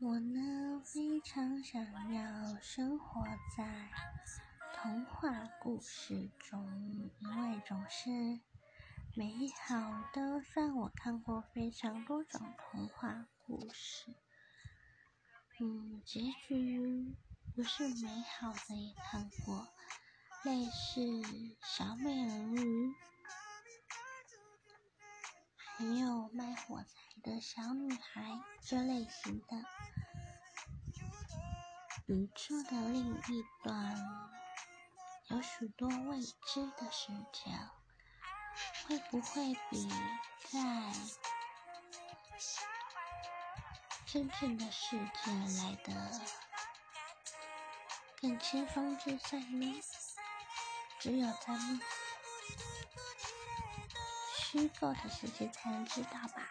我呢，非常想要生活在童话故事中，因为总是美好的。虽然我看过非常多种童话故事，嗯，结局不是美好的也看过，类似小美人鱼，还有卖火柴的小女孩这类型的。宇宙的另一端有许多未知的世界，会不会比在真正的世界来的更轻松自在呢？只有在虚构的世界才能知道吧。